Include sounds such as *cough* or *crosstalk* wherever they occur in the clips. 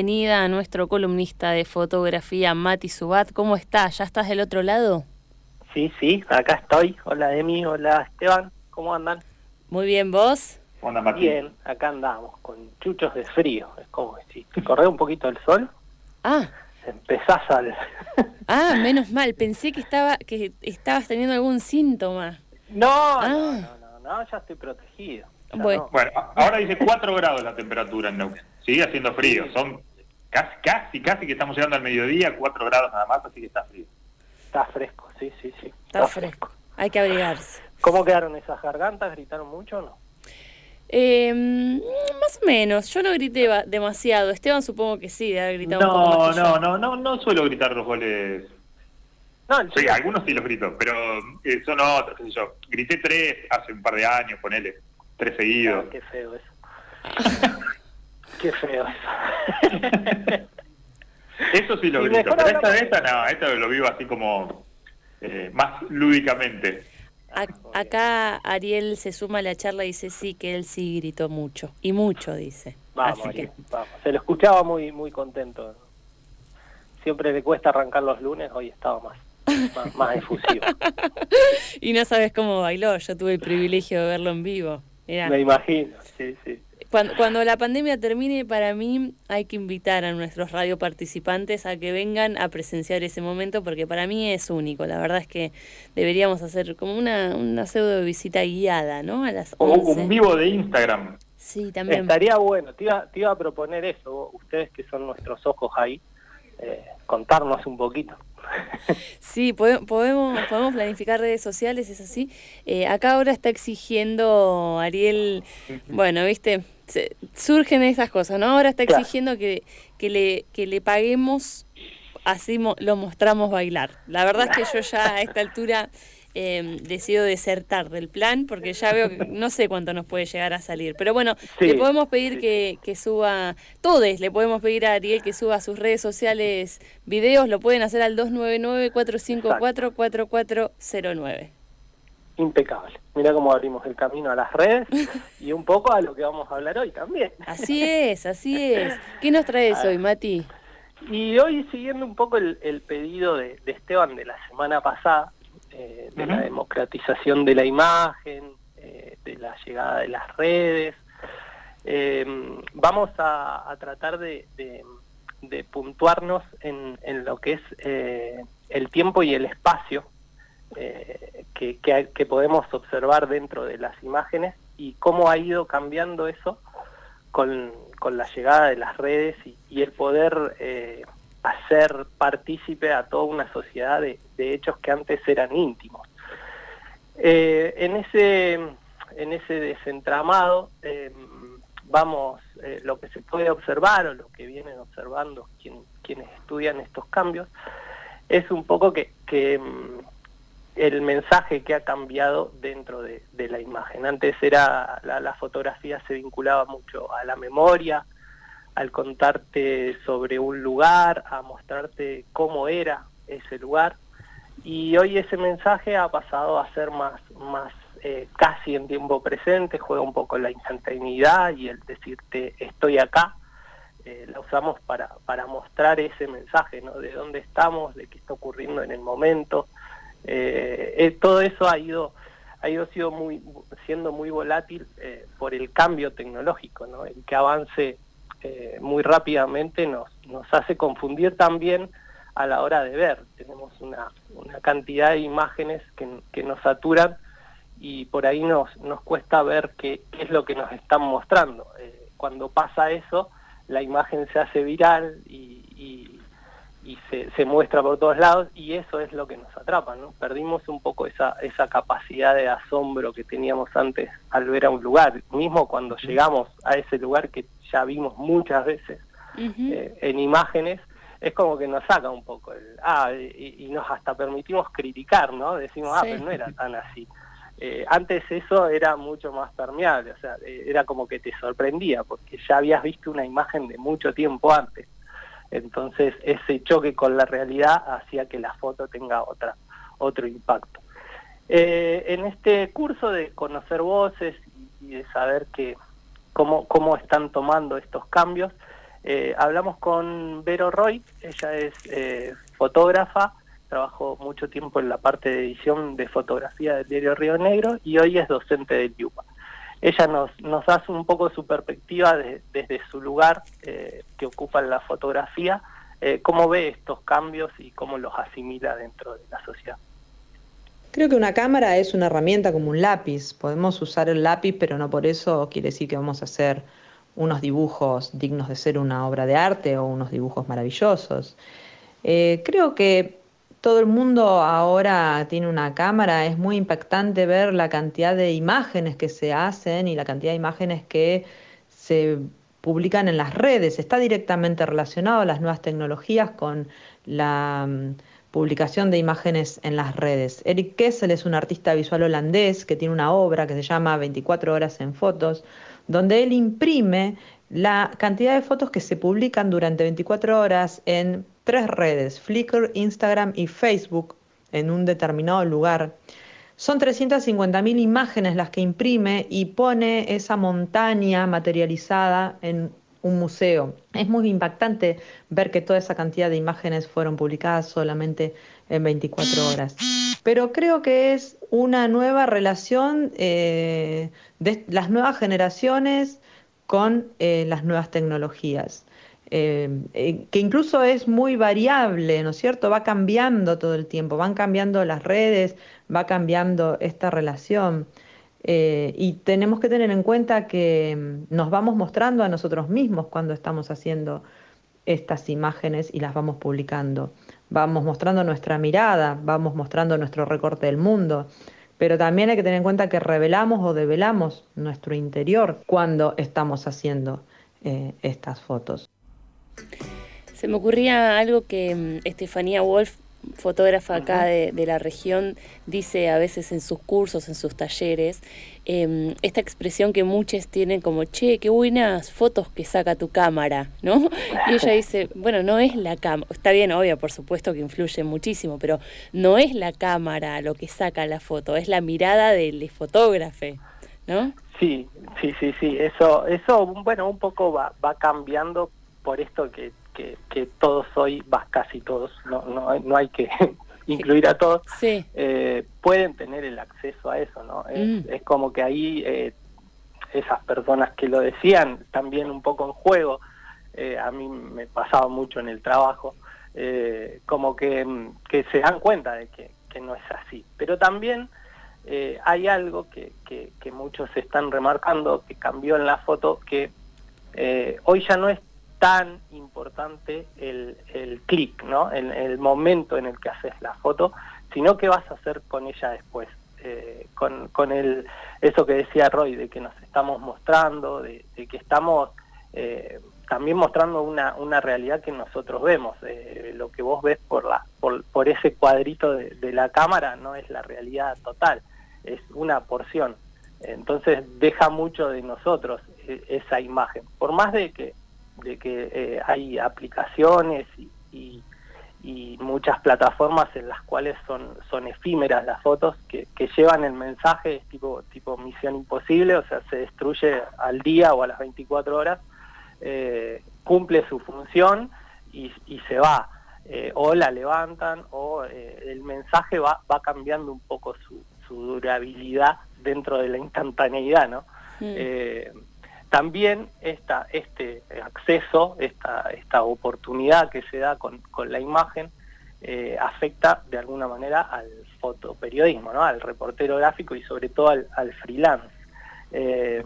Bienvenida a nuestro columnista de fotografía, Mati Subat. ¿Cómo estás? ¿Ya estás del otro lado? Sí, sí, acá estoy. Hola Emi, hola Esteban. ¿Cómo andan? Muy bien, ¿vos? Hola Mati. Bien, acá andamos con chuchos de frío. Es como si te corre un poquito el sol. Ah. Empezás al... *laughs* ah, menos mal. Pensé que estaba que estabas teniendo algún síntoma. No, no, ah. no, no, ya estoy protegido. Bueno. bueno, ahora dice 4 grados la temperatura en Neuquén. Sigue haciendo frío. Son casi, casi, casi que estamos llegando al mediodía, 4 grados nada más, así que está frío. Está fresco, sí, sí, sí. Está, fresco. Hay que abrigarse. ¿Cómo quedaron esas gargantas? ¿Gritaron mucho o no? Eh, más o menos, yo no grité demasiado. Esteban supongo que sí, debe gritar no, un poco más No, no, no, no suelo gritar los goles. No, sí, algunos sí los grito, pero eh, son otros, qué sé yo. Grité tres hace un par de años, ponele, tres seguidos. qué feo eso. *laughs* Qué feo eso. *laughs* Eso sí lo grito, pero esta, esta no, esta lo vivo así como eh, más lúdicamente. acá Ariel se suma a la charla y dice sí, que él sí gritó mucho, y mucho dice. Vamos, se lo escuchaba muy, muy contento. Siempre le cuesta arrancar los lunes, hoy estaba más, más, efusivo. *laughs* y no sabes cómo bailó, yo tuve el privilegio de verlo en vivo. Me imagino, sí, sí. Cuando, la pandemia termine, para mí hay que invitar a nuestros radio participantes a que vengan a presenciar ese momento porque para mí es único. La verdad es que deberíamos hacer como una, una pseudo visita guiada, ¿no? A las un vivo de Instagram. Sí, también. Estaría bueno. Te iba, te iba a proponer eso, ustedes que son nuestros ojos ahí, eh, contarnos un poquito. *laughs* Sí, podemos, podemos planificar redes sociales, es así. Eh, acá ahora está exigiendo Ariel, bueno, viste, surgen esas cosas, ¿no? Ahora está exigiendo que, que, le, que le paguemos, así lo mostramos bailar. La verdad es que yo ya a esta altura eh, decido desertar del plan porque ya veo que no sé cuánto nos puede llegar a salir. Pero bueno, le podemos pedir que, que, suba, todos le podemos pedir a Ariel que suba a sus redes sociales videos, lo pueden hacer al 299-454-4409 impecable. Mira cómo abrimos el camino a las redes *laughs* y un poco a lo que vamos a hablar hoy también. Así es, así es. ¿Qué nos traes hoy, Mati? Y hoy siguiendo un poco el, pedido de, Esteban de la semana pasada, eh, de la democratización de la imagen, eh, de la llegada de las redes, eh, vamos a, tratar de, puntuarnos en, en, lo que es el tiempo y el espacio eh, que, podemos observar dentro de las imágenes y cómo ha ido cambiando eso con, con la llegada de las redes y, el poder eh, hacer partícipe a toda una sociedad de, hechos que antes eran íntimos. Eh, en, ese, en ese desentramado vamos, lo que se puede observar o lo que vienen observando quienes estudian estos cambios, es un poco que, que el mensaje que ha cambiado dentro de, la imagen. Antes era la, fotografía se vinculaba mucho a la memoria, al contarte sobre un lugar, a mostrarte cómo era ese lugar. Y hoy ese mensaje ha pasado a ser más, más eh, casi en tiempo presente, juega un poco la instantaneidad y el decirte estoy acá. Eh, la usamos para, para mostrar ese mensaje, ¿no? De dónde estamos, de qué está ocurriendo en el momento, eh, eh, todo eso ha ido ha ido sido muy, siendo muy volátil eh, por el cambio tecnológico, ¿no? el que avance muy rápidamente nos, nos hace confundir también a la hora de ver. Tenemos una, una cantidad de imágenes que, que, nos saturan y por ahí nos, nos cuesta ver qué, qué es lo que nos están mostrando. cuando pasa eso, la imagen se hace viral y y se, se, muestra por todos lados y eso es lo que nos atrapa, ¿no? Perdimos un poco esa, esa capacidad de asombro que teníamos antes al ver a un lugar, mismo cuando llegamos a ese lugar que ya vimos muchas veces eh, en imágenes, es como que nos saca un poco el, ah, y, nos hasta permitimos criticar, ¿no? Decimos, ah, pero no era tan así. Eh, antes eso era mucho más permeable, o sea, eh, era como que te sorprendía, porque ya habías visto una imagen de mucho tiempo antes. Entonces ese choque con la realidad hacía que la foto tenga otro impacto. Eh, en este curso de conocer voces y, de saber que, cómo, cómo están tomando estos cambios, Eh, hablamos con Vero Roy, ella es eh, fotógrafa, trabajó mucho tiempo en la parte de edición de fotografía del diario Río Negro y hoy es docente del IUPA. Ella nos, nos hace un poco su perspectiva desde su lugar eh, que ocupa en la fotografía, cómo ve estos cambios y cómo los asimila dentro de la sociedad. Creo que una cámara es una herramienta como un lápiz. Podemos usar el lápiz, pero no por eso quiere decir que vamos a hacer unos dibujos dignos de ser una obra de arte o unos dibujos maravillosos. Eh, creo que todo el mundo ahora tiene una cámara, es muy impactante ver la cantidad de imágenes que se hacen y la cantidad de imágenes que se publican en las redes. Está directamente relacionado a las nuevas tecnologías con la mm, publicación de imágenes en las redes. Eric Kessel es un artista visual holandés que tiene una obra que se llama 24 horas en fotos, donde él imprime la cantidad de fotos que se publican durante 24 horas en tres redes, Flickr, Instagram y Facebook, en un determinado lugar. Son 350.000 imágenes las que imprime y pone esa montaña materializada en un museo. Es muy impactante ver que toda esa cantidad de imágenes fueron publicadas solamente en 24 horas. Pero creo que es una nueva relación eh, de las nuevas generaciones con eh, las nuevas tecnologías. Eh, que incluso es muy variable, ¿no es cierto? Va cambiando todo el tiempo, van cambiando las redes, va cambiando esta relación. y tenemos que tener en cuenta que mm, nos vamos mostrando a nosotros mismos cuando estamos haciendo estas imágenes y las vamos publicando vamos mostrando nuestra mirada, vamos mostrando nuestro recorte del mundo. Pero también hay que tener en cuenta que revelamos o develamos nuestro interior cuando estamos haciendo eh, estas fotos. Se me ocurría algo que mm, Estefanía Wolf fotógrafa acá de, la región, dice a veces en sus cursos, en sus talleres, em, esta expresión que muchos tienen como, che, qué buenas fotos que saca tu cámara, ¿no? Y ella *laughs* dice, bueno, no es la cámara, está bien, obvio, por supuesto que influye muchísimo, pero no es la cámara lo que saca la foto, es la mirada del fotógrafo, ¿no? Sí, sí, sí, sí, eso, eso, bueno, un poco va, va cambiando por esto que que, todos hoy, casi todos, no, no, no hay que *laughs* incluir a todos, eh, pueden tener el acceso a eso, ¿no? Es, mm. como que ahí eh, esas personas que lo decían también un poco en juego, eh, a mí me pasaba mucho en el trabajo, como que, que, se dan cuenta de que, que no es así. Pero también hay algo que, que, que, muchos están remarcando, que cambió en la foto, que hoy ya no es tan importante el, el clic, ¿no? En el, momento en el que haces la foto, sino qué vas a hacer con ella después. Eh, con, con el, eso que decía Roy, de que nos estamos mostrando, de, que estamos eh, también mostrando una, una realidad que nosotros vemos. Eh, lo que vos ves por, la, por, por ese cuadrito de, de, la cámara no es la realidad total, es una porción. Entonces deja mucho de nosotros esa imagen. Por más de que de que eh, hay aplicaciones y, muchas plataformas en las cuales son, son efímeras las fotos que, llevan el mensaje tipo, tipo misión imposible, o sea, se destruye al día o a las 24 horas, eh, cumple su función y, se va. Eh, o la levantan o el mensaje va, va cambiando un poco su, durabilidad dentro de la instantaneidad, ¿no? Mm. También este acceso, esta, oportunidad que se da con, la imagen, eh, afecta de alguna manera al fotoperiodismo, ¿no? al reportero gráfico y sobre todo al, freelance. Eh,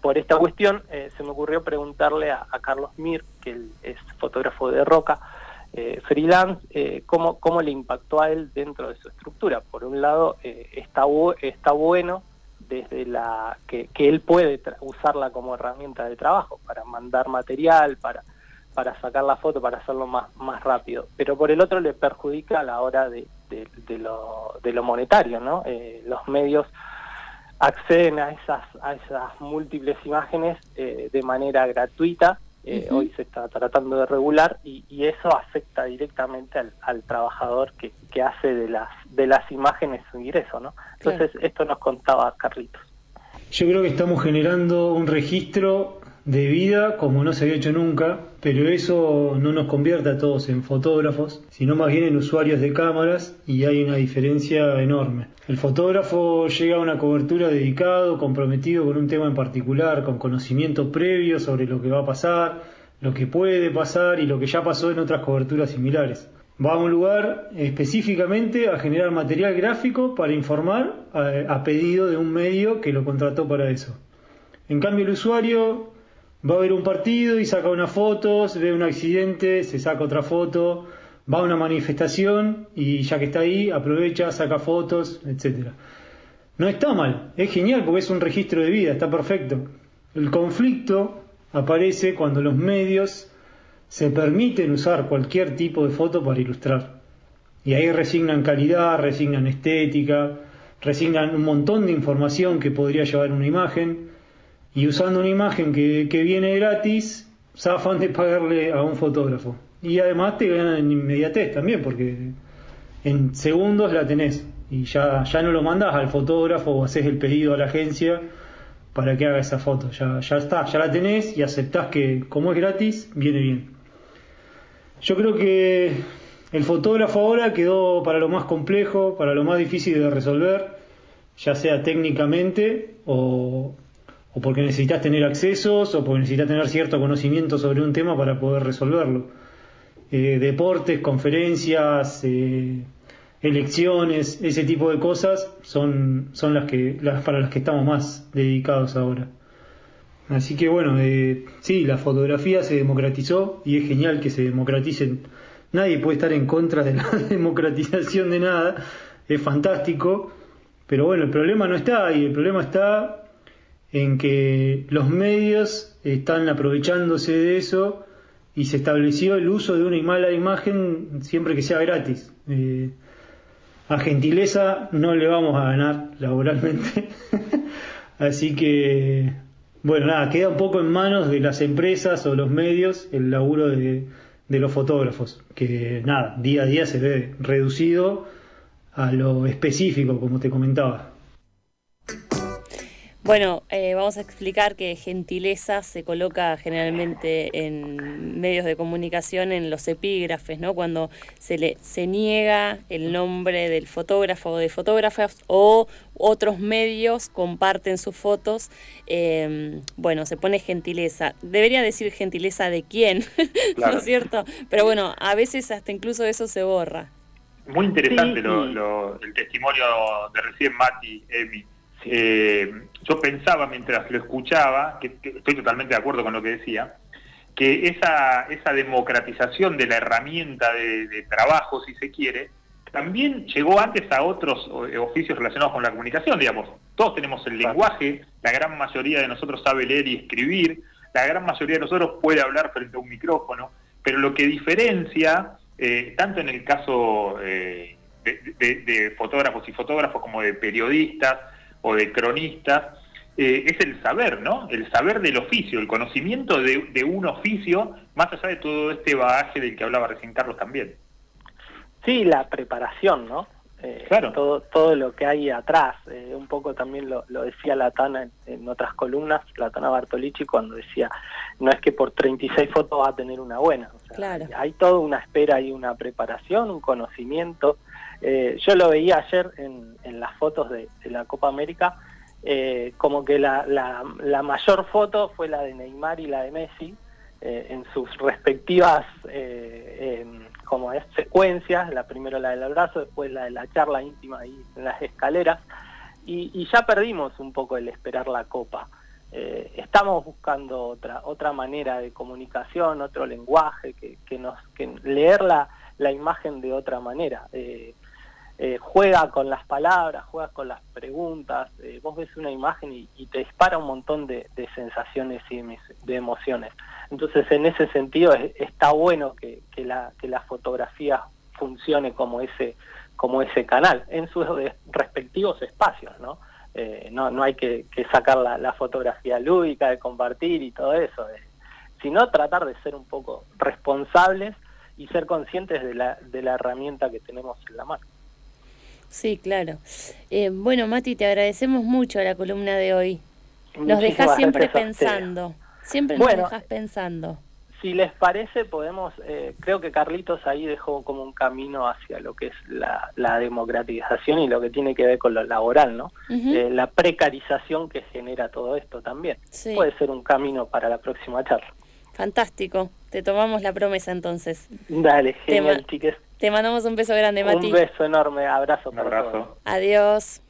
por esta cuestión eh, se me ocurrió preguntarle a, Carlos Mir, que es fotógrafo de Roca, freelance, cómo, le impactó a él dentro de su estructura. Por un lado, está bueno desde la que, él puede usarla como herramienta de trabajo para mandar material, para, para sacar la foto, para hacerlo más, más rápido. Pero por el otro le perjudica a la hora de, de, lo, de lo monetario, ¿no? Eh, los medios acceden a esas, a esas múltiples imágenes eh, de manera gratuita eh, hoy se está tratando de regular y, eso afecta directamente al, trabajador que, hace de las de las imágenes su ingreso, ¿no? Entonces esto nos contaba Carlitos. Yo creo que estamos generando un registro de vida como no se había hecho nunca, pero eso no nos convierte a todos en fotógrafos, sino más bien en usuarios de cámaras y hay una diferencia enorme. El fotógrafo llega a una cobertura dedicado, comprometido con un tema en particular, con conocimiento previo sobre lo que va a pasar, lo que puede pasar y lo que ya pasó en otras coberturas similares. Va a un lugar específicamente a generar material gráfico para informar a, a pedido de un medio que lo contrató para eso. En cambio el usuario va a ver un partido y saca unas fotos, ve un accidente, se saca otra foto, va a una manifestación y ya que está ahí aprovecha, saca fotos, etc. No está mal, es genial porque es un registro de vida, está perfecto. El conflicto aparece cuando los medios se permiten usar cualquier tipo de foto para ilustrar. Y ahí resignan calidad, resignan estética, resignan un montón de información que podría llevar una imagen y usando una imagen que, que viene gratis, zafan de pagarle a un fotógrafo. Y además te ganan inmediatez también, porque en segundos la tenés y ya, ya no lo mandas al fotógrafo o haces el pedido a la agencia para que haga esa foto. Ya, ya está, ya la tenés y aceptás que como es gratis, viene bien. Yo creo que el fotógrafo ahora quedó para lo más complejo, para lo más difícil de resolver, ya sea técnicamente o, o porque necesitas tener accesos o porque necesitas tener cierto conocimiento sobre un tema para poder resolverlo. Eh, deportes, conferencias, eh, elecciones, ese tipo de cosas son, son las que las para las que estamos más dedicados ahora. Así que bueno, eh, sí, la fotografía se democratizó y es genial que se democraticen. Nadie puede estar en contra de la *laughs* democratización de nada, es fantástico, pero bueno, el problema no está ahí, el problema está en que los medios están aprovechándose de eso y se estableció el uso de una mala imagen siempre que sea gratis. Eh, a gentileza no le vamos a ganar laboralmente. *laughs* Así que, bueno, nada, queda un poco en manos de las empresas o los medios el laburo de, de los fotógrafos, que nada, día a día se ve reducido a lo específico, como te comentaba. Bueno, eh, vamos a explicar que gentileza se coloca generalmente en medios de comunicación en los epígrafes, ¿no? Cuando se le se niega el nombre del fotógrafo o de fotógrafas o otros medios comparten sus fotos, em, bueno, se pone gentileza. Debería decir gentileza de quién, *laughs* ¿no es cierto? Pero bueno, a veces hasta incluso eso se borra. Muy interesante el testimonio de recién Mati, Emi eh, yo pensaba mientras lo escuchaba, que, estoy totalmente de acuerdo con lo que decía, que esa, esa democratización de la herramienta de, trabajo, si se quiere, también llegó antes a otros eh, oficios relacionados con la comunicación, digamos. Todos tenemos el lenguaje, la gran mayoría de nosotros sabe leer y escribir, la gran mayoría de nosotros puede hablar frente a un micrófono, pero lo que diferencia, eh, tanto en el caso de, de, fotógrafos y fotógrafos como de periodistas, o de cronista, eh, es el saber, ¿no? El saber del oficio, el conocimiento de, un oficio, más allá de todo este bagaje del que hablaba recién Carlos también. Sí, la preparación, ¿no? Eh, claro. todo, todo lo que hay atrás. Eh, un poco también lo, decía Latana en, otras columnas, Latana Bartolici, cuando decía, no es que por 36 fotos va a tener una buena. claro. Hay toda una espera y una preparación, un conocimiento. Eh, yo lo veía ayer en, las fotos de, la Copa América, eh, como que la, mayor foto fue la de Neymar y la de Messi, eh, en sus respectivas como secuencias, la primero la del abrazo, después la de la charla íntima ahí en las escaleras, y, ya perdimos un poco el esperar la Copa. estamos buscando otra otra manera de comunicación, otro lenguaje, que, leer la, la imagen de otra manera. Eh, juega con las palabras, juega con las preguntas, eh, vos ves una imagen y, te dispara un montón de, sensaciones y de emociones. Entonces, en ese sentido, está bueno que, la, que la fotografía funcione como ese, como ese canal en sus respectivos espacios, ¿no? Eh, no, no hay que, sacar la, fotografía lúdica, de compartir y todo eso, sino tratar de ser un poco responsables y ser conscientes de la, de la herramienta que tenemos en la mano. Sí, claro. Eh, bueno, Mati, te agradecemos mucho la columna de hoy. Nos dejas siempre pensando. Siempre nos dejas pensando si les parece, podemos, eh, creo que Carlitos ahí dejó como un camino hacia lo que es la, democratización y lo que tiene que ver con lo laboral, ¿no? Eh, la precarización que genera todo esto también. Puede ser un camino para la próxima charla. Fantástico, te tomamos la promesa entonces. Dale, genial, chiques. Te mandamos un beso grande, Mati. Un beso enorme, abrazo. Un abrazo. Adiós.